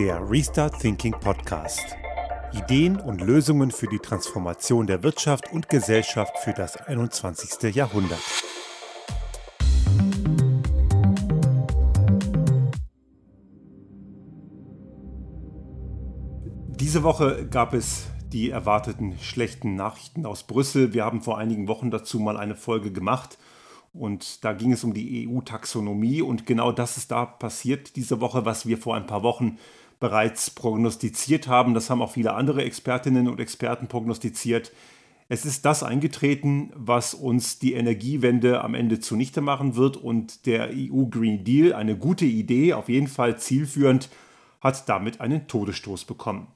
Der Restart Thinking Podcast. Ideen und Lösungen für die Transformation der Wirtschaft und Gesellschaft für das 21. Jahrhundert. Diese Woche gab es die erwarteten schlechten Nachrichten aus Brüssel. Wir haben vor einigen Wochen dazu mal eine Folge gemacht und da ging es um die EU-Taxonomie und genau das ist da passiert diese Woche, was wir vor ein paar Wochen bereits prognostiziert haben. Das haben auch viele andere Expertinnen und Experten prognostiziert. Es ist das eingetreten, was uns die Energiewende am Ende zunichte machen wird und der EU Green Deal, eine gute Idee, auf jeden Fall zielführend, hat damit einen Todesstoß bekommen.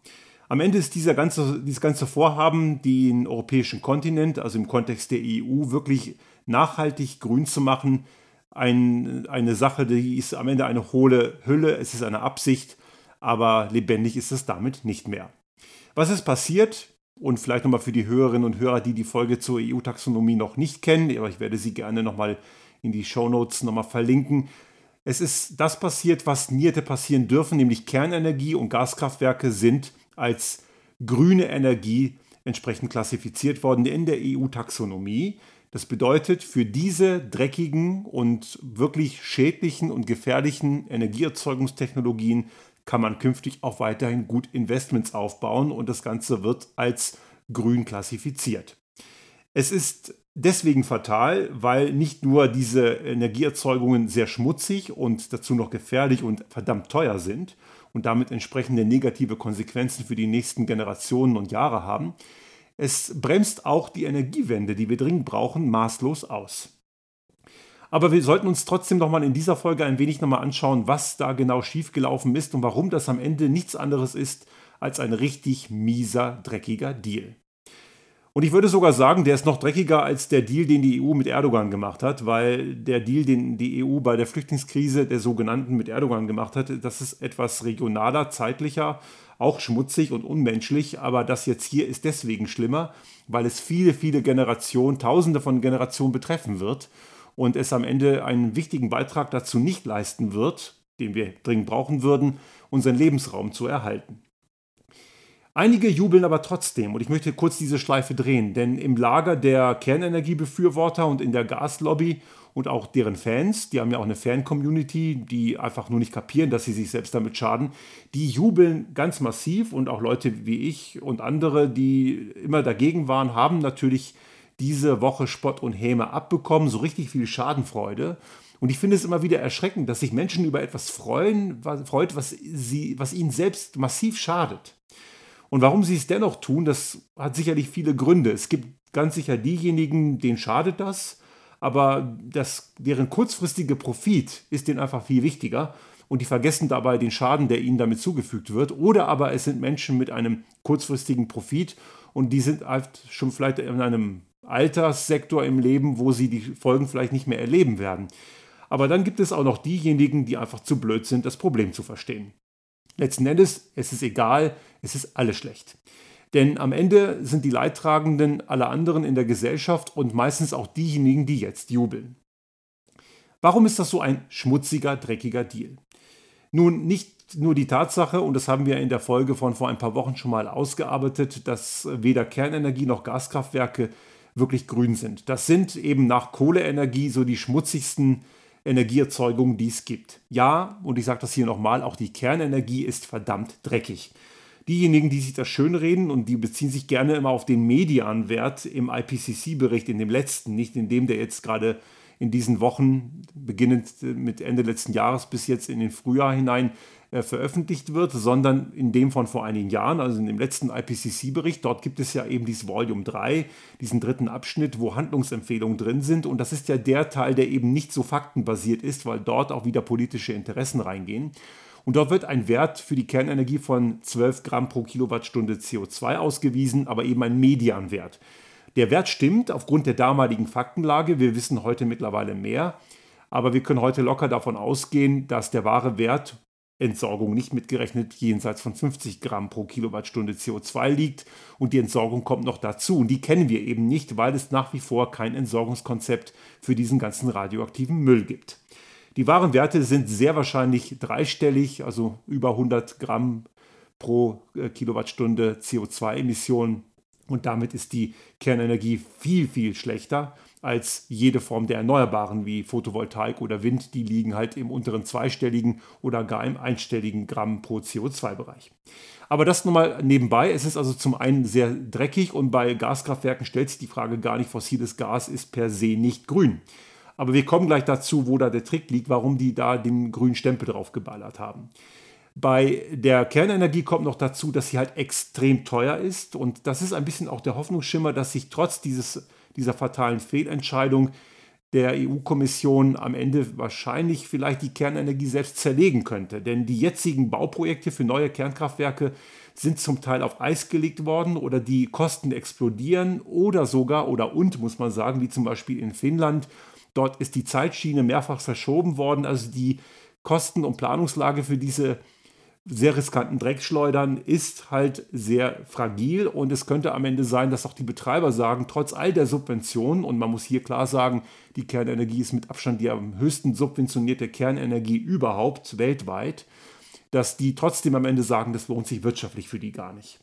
Am Ende ist dieser ganze, dieses ganze Vorhaben, den europäischen Kontinent, also im Kontext der EU, wirklich nachhaltig grün zu machen, ein, eine Sache, die ist am Ende eine hohle Hülle, es ist eine Absicht, aber lebendig ist es damit nicht mehr. Was ist passiert? Und vielleicht nochmal für die Hörerinnen und Hörer, die die Folge zur EU-Taxonomie noch nicht kennen, aber ich werde sie gerne nochmal in die Shownotes nochmal verlinken. Es ist das passiert, was nie hätte passieren dürfen, nämlich Kernenergie und Gaskraftwerke sind als grüne Energie entsprechend klassifiziert worden in der EU-Taxonomie. Das bedeutet, für diese dreckigen und wirklich schädlichen und gefährlichen Energieerzeugungstechnologien kann man künftig auch weiterhin gut Investments aufbauen und das Ganze wird als grün klassifiziert. Es ist deswegen fatal, weil nicht nur diese Energieerzeugungen sehr schmutzig und dazu noch gefährlich und verdammt teuer sind und damit entsprechende negative Konsequenzen für die nächsten Generationen und Jahre haben, es bremst auch die Energiewende, die wir dringend brauchen, maßlos aus. Aber wir sollten uns trotzdem noch mal in dieser Folge ein wenig noch mal anschauen, was da genau schiefgelaufen ist und warum das am Ende nichts anderes ist als ein richtig mieser, dreckiger Deal. Und ich würde sogar sagen, der ist noch dreckiger als der Deal, den die EU mit Erdogan gemacht hat, weil der Deal, den die EU bei der Flüchtlingskrise der sogenannten mit Erdogan gemacht hat, das ist etwas regionaler, zeitlicher, auch schmutzig und unmenschlich. Aber das jetzt hier ist deswegen schlimmer, weil es viele, viele Generationen, Tausende von Generationen betreffen wird und es am Ende einen wichtigen Beitrag dazu nicht leisten wird, den wir dringend brauchen würden, unseren Lebensraum zu erhalten. Einige jubeln aber trotzdem und ich möchte kurz diese Schleife drehen, denn im Lager der Kernenergiebefürworter und in der Gaslobby und auch deren Fans, die haben ja auch eine Fan-Community, die einfach nur nicht kapieren, dass sie sich selbst damit schaden, die jubeln ganz massiv und auch Leute wie ich und andere, die immer dagegen waren, haben natürlich diese Woche Spott und Häme abbekommen, so richtig viel Schadenfreude. Und ich finde es immer wieder erschreckend, dass sich Menschen über etwas freuen, was, freut, was, sie, was ihnen selbst massiv schadet. Und warum sie es dennoch tun, das hat sicherlich viele Gründe. Es gibt ganz sicher diejenigen, denen schadet das, aber das, deren kurzfristige Profit ist denen einfach viel wichtiger und die vergessen dabei den Schaden, der ihnen damit zugefügt wird. Oder aber es sind Menschen mit einem kurzfristigen Profit und die sind halt schon vielleicht in einem Alterssektor im Leben, wo sie die Folgen vielleicht nicht mehr erleben werden. Aber dann gibt es auch noch diejenigen, die einfach zu blöd sind, das Problem zu verstehen. Letzten Endes, es ist egal, es ist alles schlecht. Denn am Ende sind die Leidtragenden alle anderen in der Gesellschaft und meistens auch diejenigen, die jetzt jubeln. Warum ist das so ein schmutziger, dreckiger Deal? Nun, nicht nur die Tatsache, und das haben wir in der Folge von vor ein paar Wochen schon mal ausgearbeitet, dass weder Kernenergie noch Gaskraftwerke wirklich grün sind. Das sind eben nach Kohleenergie so die schmutzigsten Energieerzeugungen, die es gibt. Ja, und ich sage das hier nochmal, auch die Kernenergie ist verdammt dreckig. Diejenigen, die sich das schönreden und die beziehen sich gerne immer auf den Medianwert im IPCC-Bericht, in dem letzten, nicht in dem, der jetzt gerade in diesen Wochen, beginnend mit Ende letzten Jahres bis jetzt in den Frühjahr hinein, äh, veröffentlicht wird, sondern in dem von vor einigen Jahren, also in dem letzten IPCC-Bericht. Dort gibt es ja eben dieses Volume 3, diesen dritten Abschnitt, wo Handlungsempfehlungen drin sind. Und das ist ja der Teil, der eben nicht so faktenbasiert ist, weil dort auch wieder politische Interessen reingehen. Und dort wird ein Wert für die Kernenergie von 12 Gramm pro Kilowattstunde CO2 ausgewiesen, aber eben ein Medianwert. Der Wert stimmt aufgrund der damaligen Faktenlage. Wir wissen heute mittlerweile mehr. Aber wir können heute locker davon ausgehen, dass der wahre Wert Entsorgung nicht mitgerechnet jenseits von 50 Gramm pro Kilowattstunde CO2 liegt. Und die Entsorgung kommt noch dazu. Und die kennen wir eben nicht, weil es nach wie vor kein Entsorgungskonzept für diesen ganzen radioaktiven Müll gibt. Die wahren Werte sind sehr wahrscheinlich dreistellig, also über 100 Gramm pro äh, Kilowattstunde CO2-Emissionen. Und damit ist die Kernenergie viel, viel schlechter als jede Form der Erneuerbaren wie Photovoltaik oder Wind. Die liegen halt im unteren zweistelligen oder gar im einstelligen Gramm pro CO2-Bereich. Aber das nur mal nebenbei. Es ist also zum einen sehr dreckig und bei Gaskraftwerken stellt sich die Frage gar nicht, fossiles Gas ist per se nicht grün. Aber wir kommen gleich dazu, wo da der Trick liegt, warum die da den grünen Stempel drauf geballert haben. Bei der Kernenergie kommt noch dazu, dass sie halt extrem teuer ist. Und das ist ein bisschen auch der Hoffnungsschimmer, dass sich trotz dieses, dieser fatalen Fehlentscheidung der EU-Kommission am Ende wahrscheinlich vielleicht die Kernenergie selbst zerlegen könnte. Denn die jetzigen Bauprojekte für neue Kernkraftwerke sind zum Teil auf Eis gelegt worden oder die Kosten explodieren oder sogar oder und muss man sagen, wie zum Beispiel in Finnland. Dort ist die Zeitschiene mehrfach verschoben worden. Also die Kosten- und Planungslage für diese sehr riskanten Dreckschleudern ist halt sehr fragil und es könnte am Ende sein, dass auch die Betreiber sagen, trotz all der Subventionen, und man muss hier klar sagen, die Kernenergie ist mit Abstand die am höchsten subventionierte Kernenergie überhaupt weltweit, dass die trotzdem am Ende sagen, das lohnt sich wirtschaftlich für die gar nicht.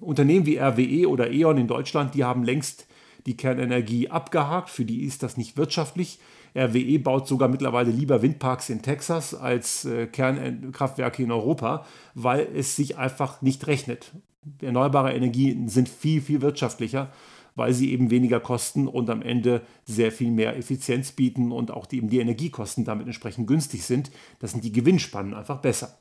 Unternehmen wie RWE oder E.ON in Deutschland, die haben längst die Kernenergie abgehakt, für die ist das nicht wirtschaftlich. RWE baut sogar mittlerweile lieber Windparks in Texas als äh, Kernkraftwerke in Europa, weil es sich einfach nicht rechnet. Erneuerbare Energien sind viel, viel wirtschaftlicher, weil sie eben weniger kosten und am Ende sehr viel mehr Effizienz bieten und auch die, eben die Energiekosten damit entsprechend günstig sind. Das sind die Gewinnspannen einfach besser.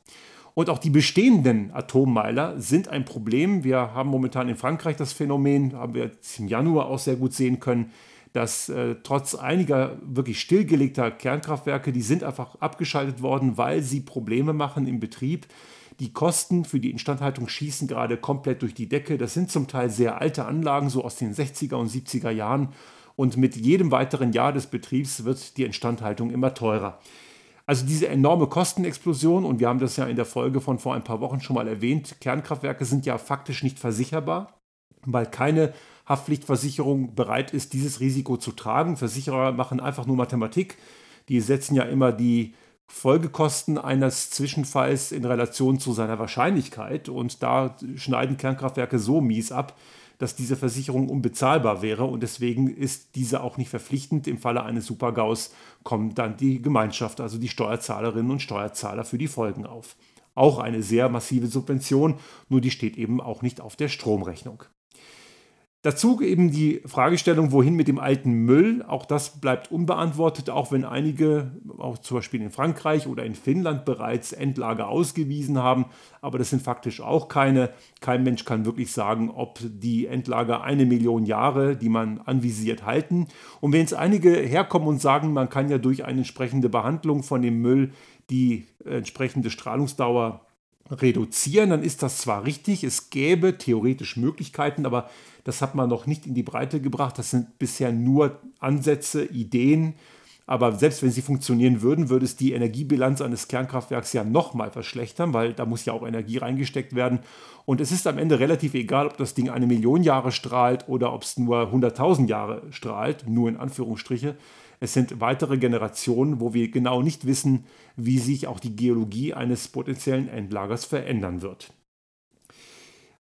Und auch die bestehenden Atommeiler sind ein Problem. Wir haben momentan in Frankreich das Phänomen, haben wir jetzt im Januar auch sehr gut sehen können, dass äh, trotz einiger wirklich stillgelegter Kernkraftwerke, die sind einfach abgeschaltet worden, weil sie Probleme machen im Betrieb. Die Kosten für die Instandhaltung schießen gerade komplett durch die Decke. Das sind zum Teil sehr alte Anlagen, so aus den 60er und 70er Jahren. Und mit jedem weiteren Jahr des Betriebs wird die Instandhaltung immer teurer. Also diese enorme Kostenexplosion, und wir haben das ja in der Folge von vor ein paar Wochen schon mal erwähnt, Kernkraftwerke sind ja faktisch nicht versicherbar, weil keine Haftpflichtversicherung bereit ist, dieses Risiko zu tragen. Versicherer machen einfach nur Mathematik. Die setzen ja immer die Folgekosten eines Zwischenfalls in Relation zu seiner Wahrscheinlichkeit und da schneiden Kernkraftwerke so mies ab, dass diese Versicherung unbezahlbar wäre und deswegen ist diese auch nicht verpflichtend. Im Falle eines Supergaus kommt dann die Gemeinschaft, also die Steuerzahlerinnen und Steuerzahler für die Folgen auf. Auch eine sehr massive Subvention, nur die steht eben auch nicht auf der Stromrechnung. Dazu eben die Fragestellung, wohin mit dem alten Müll. Auch das bleibt unbeantwortet, auch wenn einige, auch zum Beispiel in Frankreich oder in Finnland bereits Endlager ausgewiesen haben. Aber das sind faktisch auch keine. Kein Mensch kann wirklich sagen, ob die Endlager eine Million Jahre, die man anvisiert, halten. Und wenn jetzt einige herkommen und sagen, man kann ja durch eine entsprechende Behandlung von dem Müll die entsprechende Strahlungsdauer reduzieren, dann ist das zwar richtig, es gäbe theoretisch Möglichkeiten, aber das hat man noch nicht in die Breite gebracht. Das sind bisher nur Ansätze, Ideen. Aber selbst wenn sie funktionieren würden, würde es die Energiebilanz eines Kernkraftwerks ja nochmal verschlechtern, weil da muss ja auch Energie reingesteckt werden. Und es ist am Ende relativ egal, ob das Ding eine Million Jahre strahlt oder ob es nur 100.000 Jahre strahlt, nur in Anführungsstriche. Es sind weitere Generationen, wo wir genau nicht wissen, wie sich auch die Geologie eines potenziellen Endlagers verändern wird.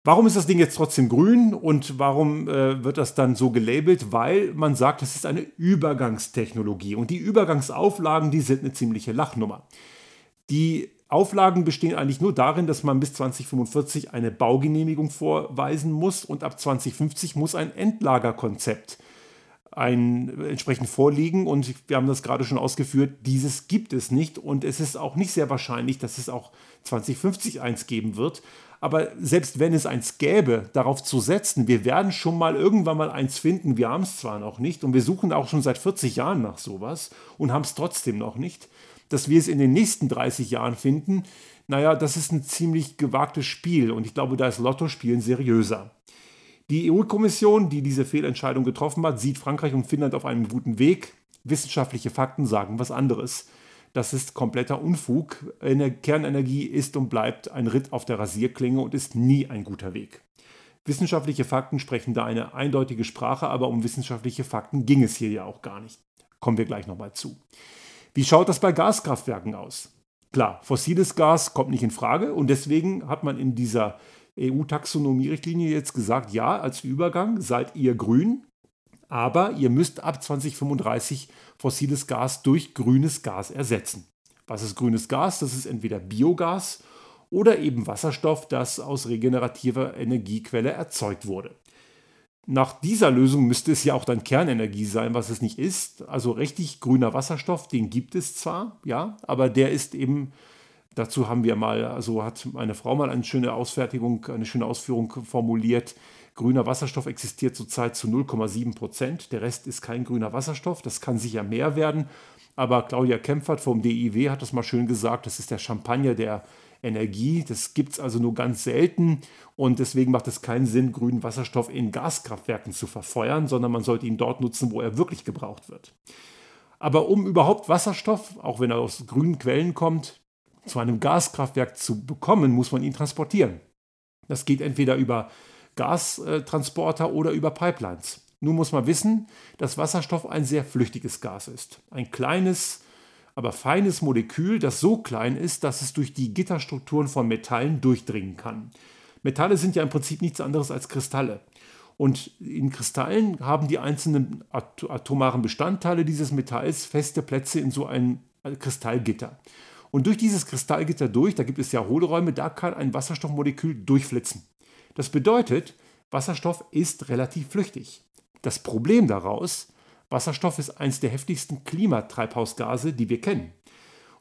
Warum ist das Ding jetzt trotzdem grün und warum äh, wird das dann so gelabelt? Weil man sagt, es ist eine Übergangstechnologie und die Übergangsauflagen, die sind eine ziemliche Lachnummer. Die Auflagen bestehen eigentlich nur darin, dass man bis 2045 eine Baugenehmigung vorweisen muss und ab 2050 muss ein Endlagerkonzept ein, entsprechend vorliegen. Und wir haben das gerade schon ausgeführt, dieses gibt es nicht. Und es ist auch nicht sehr wahrscheinlich, dass es auch 2050 eins geben wird. Aber selbst wenn es eins gäbe, darauf zu setzen, wir werden schon mal irgendwann mal eins finden, wir haben es zwar noch nicht und wir suchen auch schon seit 40 Jahren nach sowas und haben es trotzdem noch nicht, dass wir es in den nächsten 30 Jahren finden, naja, das ist ein ziemlich gewagtes Spiel und ich glaube, da ist Lottospielen seriöser. Die EU-Kommission, die diese Fehlentscheidung getroffen hat, sieht Frankreich und Finnland auf einem guten Weg. Wissenschaftliche Fakten sagen was anderes. Das ist kompletter Unfug. Kernenergie ist und bleibt ein Ritt auf der Rasierklinge und ist nie ein guter Weg. Wissenschaftliche Fakten sprechen da eine eindeutige Sprache, aber um wissenschaftliche Fakten ging es hier ja auch gar nicht. Kommen wir gleich nochmal zu. Wie schaut das bei Gaskraftwerken aus? Klar, fossiles Gas kommt nicht in Frage und deswegen hat man in dieser EU-Taxonomie-Richtlinie jetzt gesagt, ja, als Übergang seid ihr grün, aber ihr müsst ab 2035 fossiles Gas durch grünes Gas ersetzen. Was ist grünes Gas? Das ist entweder Biogas oder eben Wasserstoff, das aus regenerativer Energiequelle erzeugt wurde. Nach dieser Lösung müsste es ja auch dann Kernenergie sein, was es nicht ist. Also richtig grüner Wasserstoff, den gibt es zwar, ja, aber der ist eben, dazu haben wir mal, also hat meine Frau mal eine schöne Ausfertigung, eine schöne Ausführung formuliert. Grüner Wasserstoff existiert zurzeit zu 0,7 Prozent. Der Rest ist kein grüner Wasserstoff. Das kann sicher mehr werden. Aber Claudia Kempfert vom DIW hat das mal schön gesagt. Das ist der Champagner der Energie. Das gibt es also nur ganz selten und deswegen macht es keinen Sinn, grünen Wasserstoff in Gaskraftwerken zu verfeuern, sondern man sollte ihn dort nutzen, wo er wirklich gebraucht wird. Aber um überhaupt Wasserstoff, auch wenn er aus grünen Quellen kommt, zu einem Gaskraftwerk zu bekommen, muss man ihn transportieren. Das geht entweder über Gastransporter oder über Pipelines. Nun muss man wissen, dass Wasserstoff ein sehr flüchtiges Gas ist. Ein kleines, aber feines Molekül, das so klein ist, dass es durch die Gitterstrukturen von Metallen durchdringen kann. Metalle sind ja im Prinzip nichts anderes als Kristalle. Und in Kristallen haben die einzelnen atomaren Bestandteile dieses Metalls feste Plätze in so einem Kristallgitter. Und durch dieses Kristallgitter durch, da gibt es ja Hohlräume, da kann ein Wasserstoffmolekül durchflitzen. Das bedeutet, Wasserstoff ist relativ flüchtig. Das Problem daraus, Wasserstoff ist eines der heftigsten Klimatreibhausgase, die wir kennen.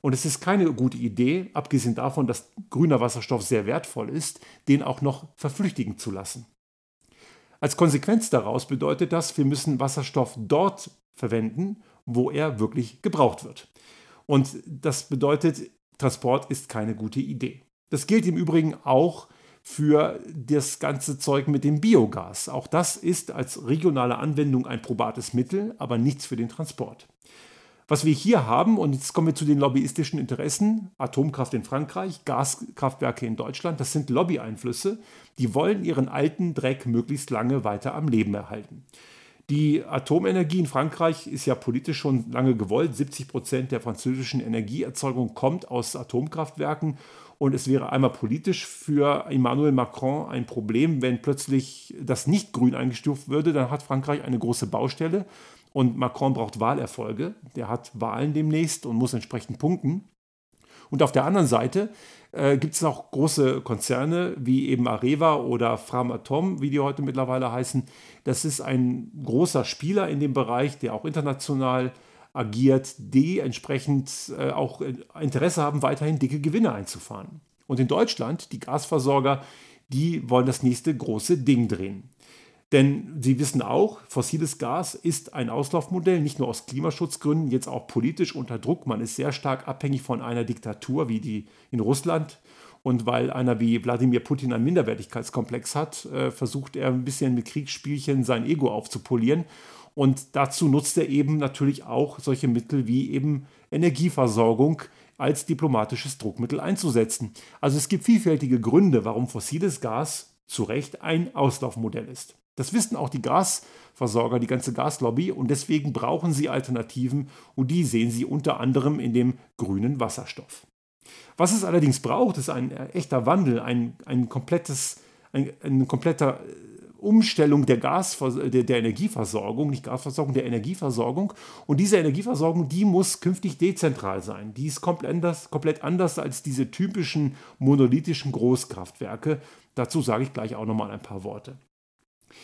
Und es ist keine gute Idee, abgesehen davon, dass grüner Wasserstoff sehr wertvoll ist, den auch noch verflüchtigen zu lassen. Als Konsequenz daraus bedeutet das, wir müssen Wasserstoff dort verwenden, wo er wirklich gebraucht wird. Und das bedeutet, Transport ist keine gute Idee. Das gilt im Übrigen auch für das ganze Zeug mit dem Biogas. Auch das ist als regionale Anwendung ein probates Mittel, aber nichts für den Transport. Was wir hier haben, und jetzt kommen wir zu den lobbyistischen Interessen, Atomkraft in Frankreich, Gaskraftwerke in Deutschland, das sind Lobbyeinflüsse, die wollen ihren alten Dreck möglichst lange weiter am Leben erhalten. Die Atomenergie in Frankreich ist ja politisch schon lange gewollt. 70 Prozent der französischen Energieerzeugung kommt aus Atomkraftwerken. Und es wäre einmal politisch für Emmanuel Macron ein Problem, wenn plötzlich das nicht grün eingestuft würde. Dann hat Frankreich eine große Baustelle. Und Macron braucht Wahlerfolge. Der hat Wahlen demnächst und muss entsprechend punkten. Und auf der anderen Seite äh, gibt es auch große Konzerne wie eben Areva oder Framatom, wie die heute mittlerweile heißen. Das ist ein großer Spieler in dem Bereich, der auch international agiert, die entsprechend äh, auch Interesse haben, weiterhin dicke Gewinne einzufahren. Und in Deutschland, die Gasversorger, die wollen das nächste große Ding drehen. Denn Sie wissen auch, fossiles Gas ist ein Auslaufmodell, nicht nur aus Klimaschutzgründen, jetzt auch politisch unter Druck. Man ist sehr stark abhängig von einer Diktatur wie die in Russland. Und weil einer wie Wladimir Putin einen Minderwertigkeitskomplex hat, äh, versucht er ein bisschen mit Kriegsspielchen sein Ego aufzupolieren. Und dazu nutzt er eben natürlich auch solche Mittel wie eben Energieversorgung als diplomatisches Druckmittel einzusetzen. Also es gibt vielfältige Gründe, warum fossiles Gas zu Recht ein Auslaufmodell ist. Das wissen auch die Gasversorger, die ganze Gaslobby und deswegen brauchen sie Alternativen und die sehen sie unter anderem in dem grünen Wasserstoff. Was es allerdings braucht, ist ein echter Wandel, ein, ein komplettes, ein, eine komplette Umstellung der, Gasver der, der Energieversorgung, nicht Gasversorgung, der Energieversorgung. Und diese Energieversorgung, die muss künftig dezentral sein. Die ist komplett anders, komplett anders als diese typischen monolithischen Großkraftwerke. Dazu sage ich gleich auch nochmal ein paar Worte.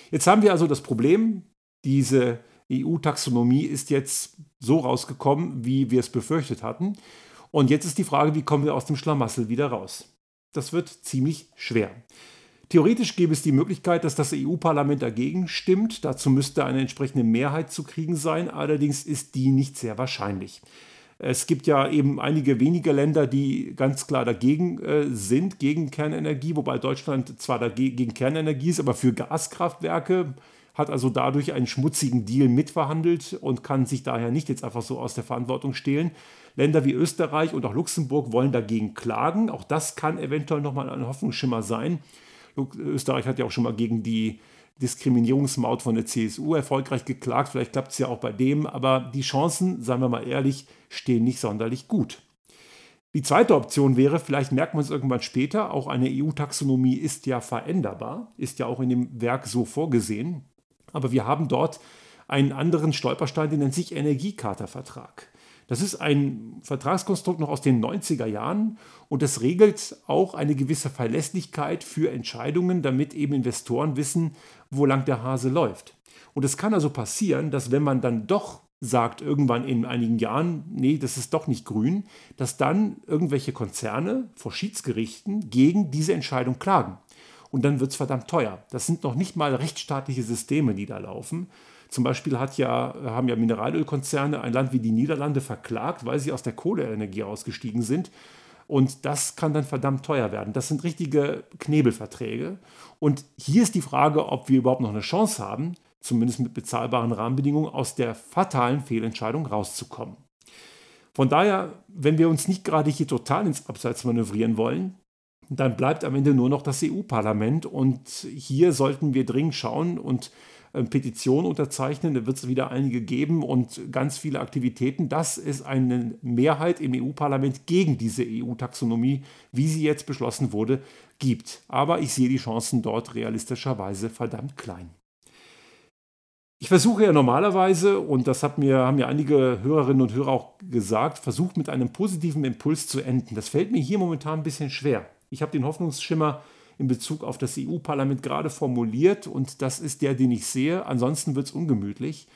Jetzt haben wir also das Problem, diese EU-Taxonomie ist jetzt so rausgekommen, wie wir es befürchtet hatten. Und jetzt ist die Frage, wie kommen wir aus dem Schlamassel wieder raus? Das wird ziemlich schwer. Theoretisch gäbe es die Möglichkeit, dass das EU-Parlament dagegen stimmt. Dazu müsste eine entsprechende Mehrheit zu kriegen sein. Allerdings ist die nicht sehr wahrscheinlich. Es gibt ja eben einige wenige Länder, die ganz klar dagegen äh, sind, gegen Kernenergie, wobei Deutschland zwar dagegen, gegen Kernenergie ist, aber für Gaskraftwerke hat also dadurch einen schmutzigen Deal mitverhandelt und kann sich daher nicht jetzt einfach so aus der Verantwortung stehlen. Länder wie Österreich und auch Luxemburg wollen dagegen klagen. Auch das kann eventuell nochmal ein Hoffnungsschimmer sein. Österreich hat ja auch schon mal gegen die Diskriminierungsmaut von der CSU erfolgreich geklagt. Vielleicht klappt es ja auch bei dem, aber die Chancen, seien wir mal ehrlich, stehen nicht sonderlich gut. Die zweite Option wäre, vielleicht merkt man es irgendwann später, auch eine EU-Taxonomie ist ja veränderbar, ist ja auch in dem Werk so vorgesehen. Aber wir haben dort einen anderen Stolperstein, der nennt sich Energiecharta-Vertrag. Das ist ein Vertragskonstrukt noch aus den 90er Jahren und das regelt auch eine gewisse Verlässlichkeit für Entscheidungen, damit eben Investoren wissen, wo lang der Hase läuft. Und es kann also passieren, dass wenn man dann doch sagt irgendwann in einigen Jahren, nee, das ist doch nicht grün, dass dann irgendwelche Konzerne vor Schiedsgerichten gegen diese Entscheidung klagen. Und dann wird es verdammt teuer. Das sind noch nicht mal rechtsstaatliche Systeme, die da laufen. Zum Beispiel hat ja, haben ja Mineralölkonzerne ein Land wie die Niederlande verklagt, weil sie aus der Kohleenergie ausgestiegen sind. Und das kann dann verdammt teuer werden. Das sind richtige Knebelverträge. Und hier ist die Frage, ob wir überhaupt noch eine Chance haben, zumindest mit bezahlbaren Rahmenbedingungen, aus der fatalen Fehlentscheidung rauszukommen. Von daher, wenn wir uns nicht gerade hier total ins Abseits manövrieren wollen, dann bleibt am Ende nur noch das EU-Parlament und hier sollten wir dringend schauen und äh, Petitionen unterzeichnen. Da wird es wieder einige geben und ganz viele Aktivitäten, dass es eine Mehrheit im EU-Parlament gegen diese EU-Taxonomie, wie sie jetzt beschlossen wurde, gibt. Aber ich sehe die Chancen dort realistischerweise verdammt klein. Ich versuche ja normalerweise, und das hat mir, haben mir einige Hörerinnen und Hörer auch gesagt, versucht mit einem positiven Impuls zu enden. Das fällt mir hier momentan ein bisschen schwer. Ich habe den Hoffnungsschimmer in Bezug auf das EU-Parlament gerade formuliert und das ist der, den ich sehe. Ansonsten wird es ungemütlich.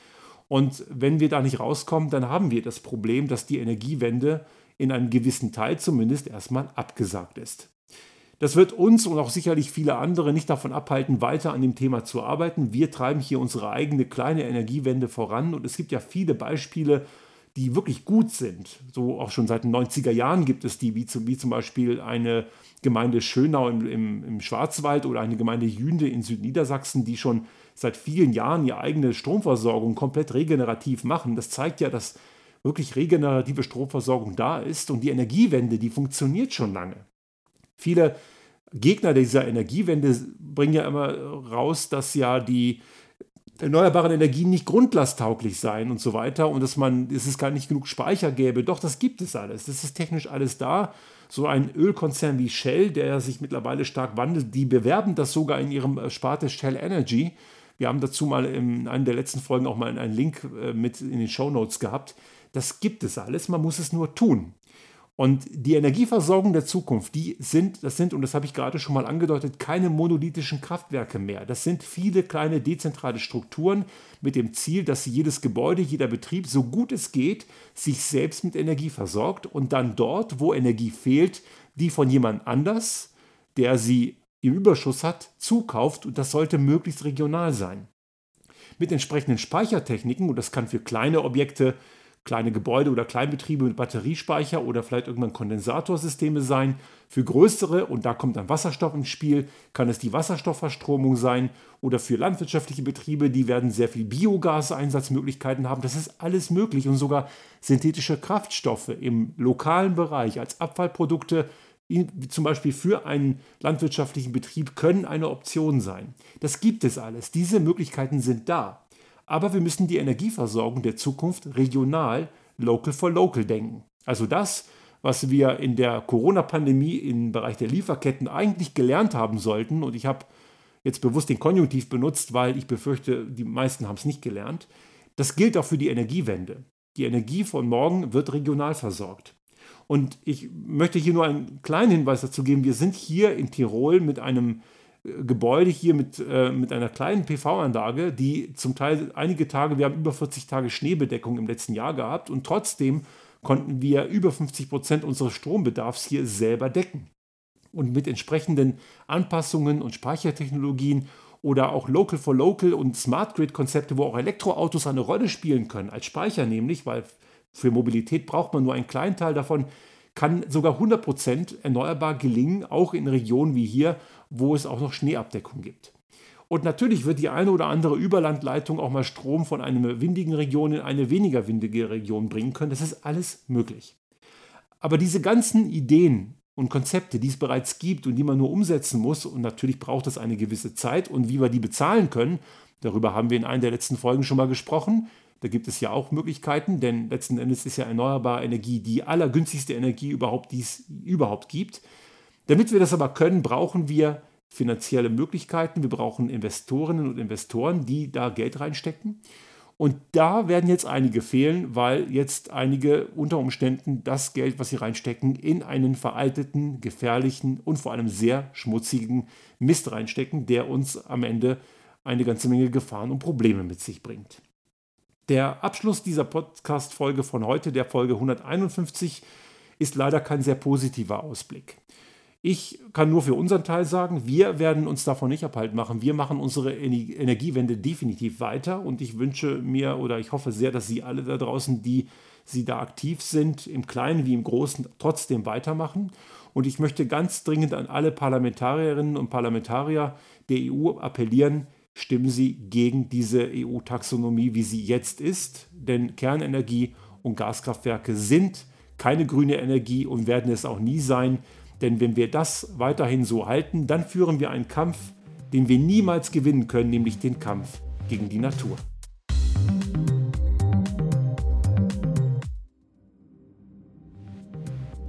Und wenn wir da nicht rauskommen, dann haben wir das Problem, dass die Energiewende in einem gewissen Teil zumindest erstmal abgesagt ist. Das wird uns und auch sicherlich viele andere nicht davon abhalten, weiter an dem Thema zu arbeiten. Wir treiben hier unsere eigene kleine Energiewende voran und es gibt ja viele Beispiele, die wirklich gut sind. So auch schon seit den 90er Jahren gibt es die, wie, zu, wie zum Beispiel eine Gemeinde Schönau im, im, im Schwarzwald oder eine Gemeinde Jünde in Südniedersachsen, die schon seit vielen Jahren ihre eigene Stromversorgung komplett regenerativ machen. Das zeigt ja, dass wirklich regenerative Stromversorgung da ist und die Energiewende, die funktioniert schon lange. Viele Gegner dieser Energiewende bringen ja immer raus, dass ja die erneuerbaren Energien nicht grundlasttauglich seien und so weiter und dass man, dass es gar nicht genug Speicher gäbe. Doch, das gibt es alles. Das ist technisch alles da. So ein Ölkonzern wie Shell, der sich mittlerweile stark wandelt, die bewerben das sogar in ihrem äh, Sparte Shell Energy. Wir haben dazu mal in einer der letzten Folgen auch mal einen Link äh, mit in den Show Notes gehabt. Das gibt es alles, man muss es nur tun. Und die Energieversorgung der Zukunft, die sind, das sind, und das habe ich gerade schon mal angedeutet, keine monolithischen Kraftwerke mehr. Das sind viele kleine dezentrale Strukturen mit dem Ziel, dass jedes Gebäude, jeder Betrieb, so gut es geht, sich selbst mit Energie versorgt und dann dort, wo Energie fehlt, die von jemand anders, der sie im Überschuss hat, zukauft. Und das sollte möglichst regional sein. Mit entsprechenden Speichertechniken, und das kann für kleine Objekte kleine Gebäude oder Kleinbetriebe mit Batteriespeicher oder vielleicht irgendwann Kondensatorsysteme sein. Für größere, und da kommt dann Wasserstoff ins Spiel, kann es die Wasserstoffverstromung sein. Oder für landwirtschaftliche Betriebe, die werden sehr viel Biogaseinsatzmöglichkeiten haben. Das ist alles möglich und sogar synthetische Kraftstoffe im lokalen Bereich als Abfallprodukte zum Beispiel für einen landwirtschaftlichen Betrieb können eine Option sein. Das gibt es alles. Diese Möglichkeiten sind da. Aber wir müssen die Energieversorgung der Zukunft regional, local for local denken. Also das, was wir in der Corona-Pandemie im Bereich der Lieferketten eigentlich gelernt haben sollten, und ich habe jetzt bewusst den Konjunktiv benutzt, weil ich befürchte, die meisten haben es nicht gelernt, das gilt auch für die Energiewende. Die Energie von morgen wird regional versorgt. Und ich möchte hier nur einen kleinen Hinweis dazu geben. Wir sind hier in Tirol mit einem Gebäude hier mit, äh, mit einer kleinen PV-Anlage, die zum Teil einige Tage, wir haben über 40 Tage Schneebedeckung im letzten Jahr gehabt und trotzdem konnten wir über 50 Prozent unseres Strombedarfs hier selber decken. Und mit entsprechenden Anpassungen und Speichertechnologien oder auch Local for Local und Smart Grid Konzepte, wo auch Elektroautos eine Rolle spielen können, als Speicher nämlich, weil für Mobilität braucht man nur einen kleinen Teil davon, kann sogar 100% erneuerbar gelingen, auch in Regionen wie hier, wo es auch noch Schneeabdeckung gibt. Und natürlich wird die eine oder andere Überlandleitung auch mal Strom von einer windigen Region in eine weniger windige Region bringen können. Das ist alles möglich. Aber diese ganzen Ideen und Konzepte, die es bereits gibt und die man nur umsetzen muss. Und natürlich braucht es eine gewisse Zeit. Und wie wir die bezahlen können, darüber haben wir in einer der letzten Folgen schon mal gesprochen. Da gibt es ja auch Möglichkeiten, denn letzten Endes ist ja erneuerbare Energie die allergünstigste Energie überhaupt, die es überhaupt gibt. Damit wir das aber können, brauchen wir finanzielle Möglichkeiten, wir brauchen Investorinnen und Investoren, die da Geld reinstecken. Und da werden jetzt einige fehlen, weil jetzt einige unter Umständen das Geld, was sie reinstecken, in einen veralteten, gefährlichen und vor allem sehr schmutzigen Mist reinstecken, der uns am Ende eine ganze Menge Gefahren und Probleme mit sich bringt. Der Abschluss dieser Podcast-Folge von heute, der Folge 151, ist leider kein sehr positiver Ausblick. Ich kann nur für unseren Teil sagen, wir werden uns davon nicht abhalten machen. Wir machen unsere Energiewende definitiv weiter und ich wünsche mir oder ich hoffe sehr, dass Sie alle da draußen, die Sie da aktiv sind, im Kleinen wie im Großen, trotzdem weitermachen. Und ich möchte ganz dringend an alle Parlamentarierinnen und Parlamentarier der EU appellieren, stimmen Sie gegen diese EU-Taxonomie, wie sie jetzt ist. Denn Kernenergie und Gaskraftwerke sind keine grüne Energie und werden es auch nie sein. Denn wenn wir das weiterhin so halten, dann führen wir einen Kampf, den wir niemals gewinnen können, nämlich den Kampf gegen die Natur.